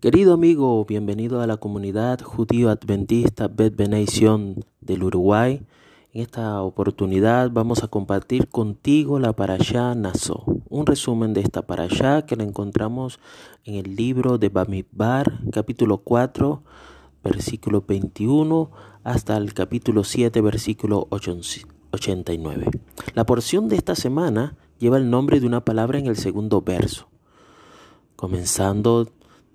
Querido amigo, bienvenido a la comunidad judío adventista Bet Beneición del Uruguay. En esta oportunidad vamos a compartir contigo la parashá Naso, un resumen de esta parashá que la encontramos en el libro de Bamidbar, capítulo 4, versículo 21 hasta el capítulo 7, versículo 89. La porción de esta semana lleva el nombre de una palabra en el segundo verso, comenzando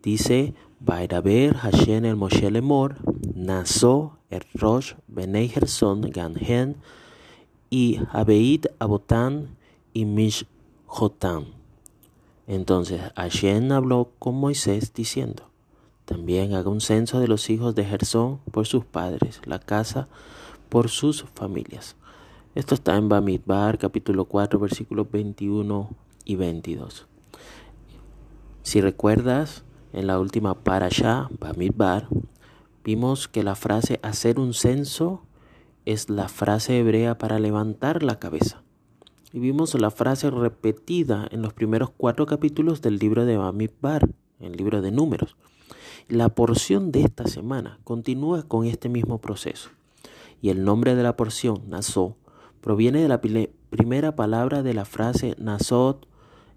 Dice, Vairaber Hashem el Moshe Lemor, Naso el Rosh Benei Ganhen y Abeit Abotan y Mishjotan. Entonces Hashem habló con Moisés diciendo, también haga un censo de los hijos de Gersón por sus padres, la casa por sus familias. Esto está en Bamidbar, capítulo 4, versículos 21 y 22. Si recuerdas, en la última parasha, Bamidbar, vimos que la frase hacer un censo es la frase hebrea para levantar la cabeza. Y vimos la frase repetida en los primeros cuatro capítulos del libro de Bamidbar, el libro de números. La porción de esta semana continúa con este mismo proceso. Y el nombre de la porción, Nasó, proviene de la primera palabra de la frase Nasot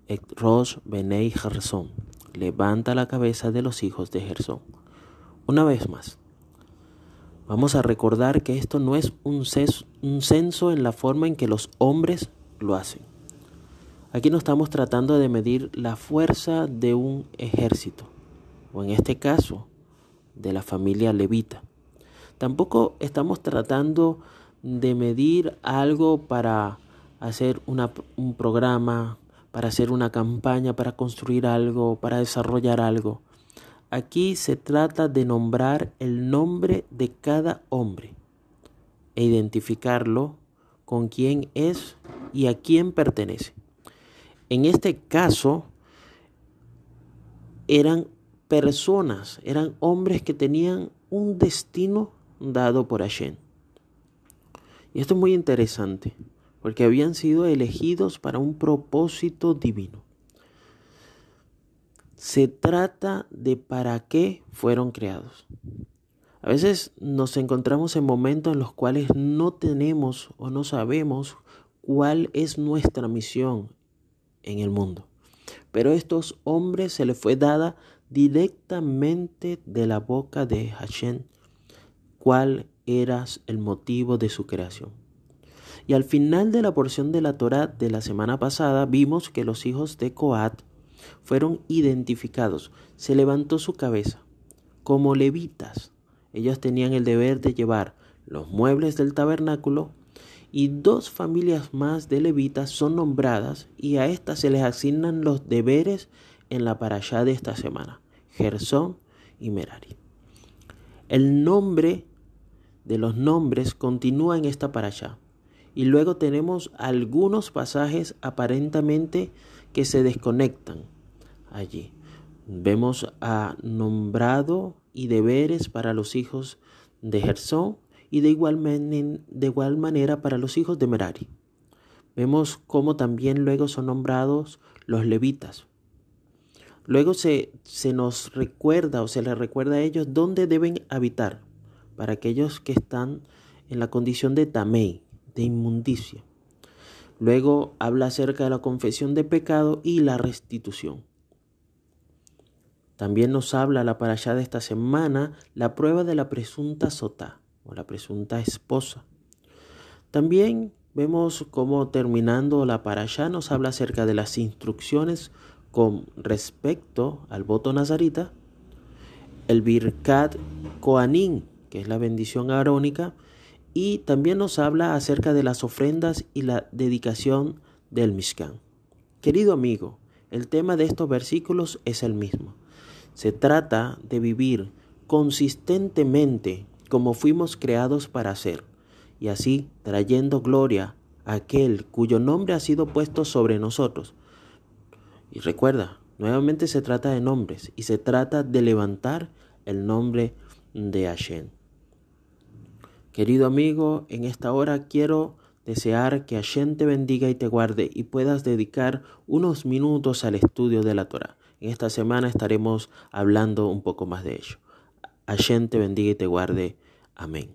et Rosh Benei Gerson, levanta la cabeza de los hijos de Gersón. Una vez más, vamos a recordar que esto no es un, censo en la forma en que los hombres lo hacen. Aquí no estamos tratando de medir la fuerza de un ejército, o en este caso, de la familia levita. Tampoco estamos tratando de medir algo para hacer un programa para hacer una campaña, para construir algo, para desarrollar algo. Aquí se trata de nombrar el nombre de cada hombre e identificarlo con quién es y a quién pertenece. En este caso, eran personas, eran hombres que tenían un destino dado por Hashem. Y esto es muy interesante porque habían sido elegidos para un propósito divino. Se trata de para qué fueron creados. A veces nos encontramos en momentos en los cuales no tenemos o no sabemos cuál es nuestra misión en el mundo. Pero a estos hombres se les fue dada directamente de la boca de Hashem cuál era el motivo de su creación. Y al final de la porción de la Torah de la semana pasada vimos que los hijos de Coat fueron identificados. Se levantó su cabeza como levitas. Ellos tenían el deber de llevar los muebles del tabernáculo y dos familias más de levitas son nombradas y a estas se les asignan los deberes en la parashá de esta semana, Gersón y Merari. El nombre de los nombres continúa en esta parashá. Y luego tenemos algunos pasajes aparentemente que se desconectan allí. Vemos a nombrado y deberes para los hijos de Gersón y de igual, de igual manera para los hijos de Merari. Vemos cómo también luego son nombrados los levitas. Luego se, se nos recuerda o se les recuerda a ellos dónde deben habitar para aquellos que están en la condición de Tamei, de inmundicia. Luego habla acerca de la confesión de pecado y la restitución. También nos habla la allá de esta semana la prueba de la presunta sota o la presunta esposa. También vemos cómo terminando la allá nos habla acerca de las instrucciones con respecto al voto nazarita, el Birkat Koanin, que es la bendición arónica, y también nos habla acerca de las ofrendas y la dedicación del Mishkan. Querido amigo, el tema de estos versículos es el mismo. Se trata de vivir consistentemente como fuimos creados para hacer, y así trayendo gloria a aquel cuyo nombre ha sido puesto sobre nosotros. Y recuerda, nuevamente se trata de nombres y se trata de levantar el nombre de Hashem. Querido amigo, en esta hora quiero desear que Hashem te bendiga y te guarde y puedas dedicar unos minutos al estudio de la Torah. En esta semana estaremos hablando un poco más de ello. Allá te bendiga y te guarde. Amén.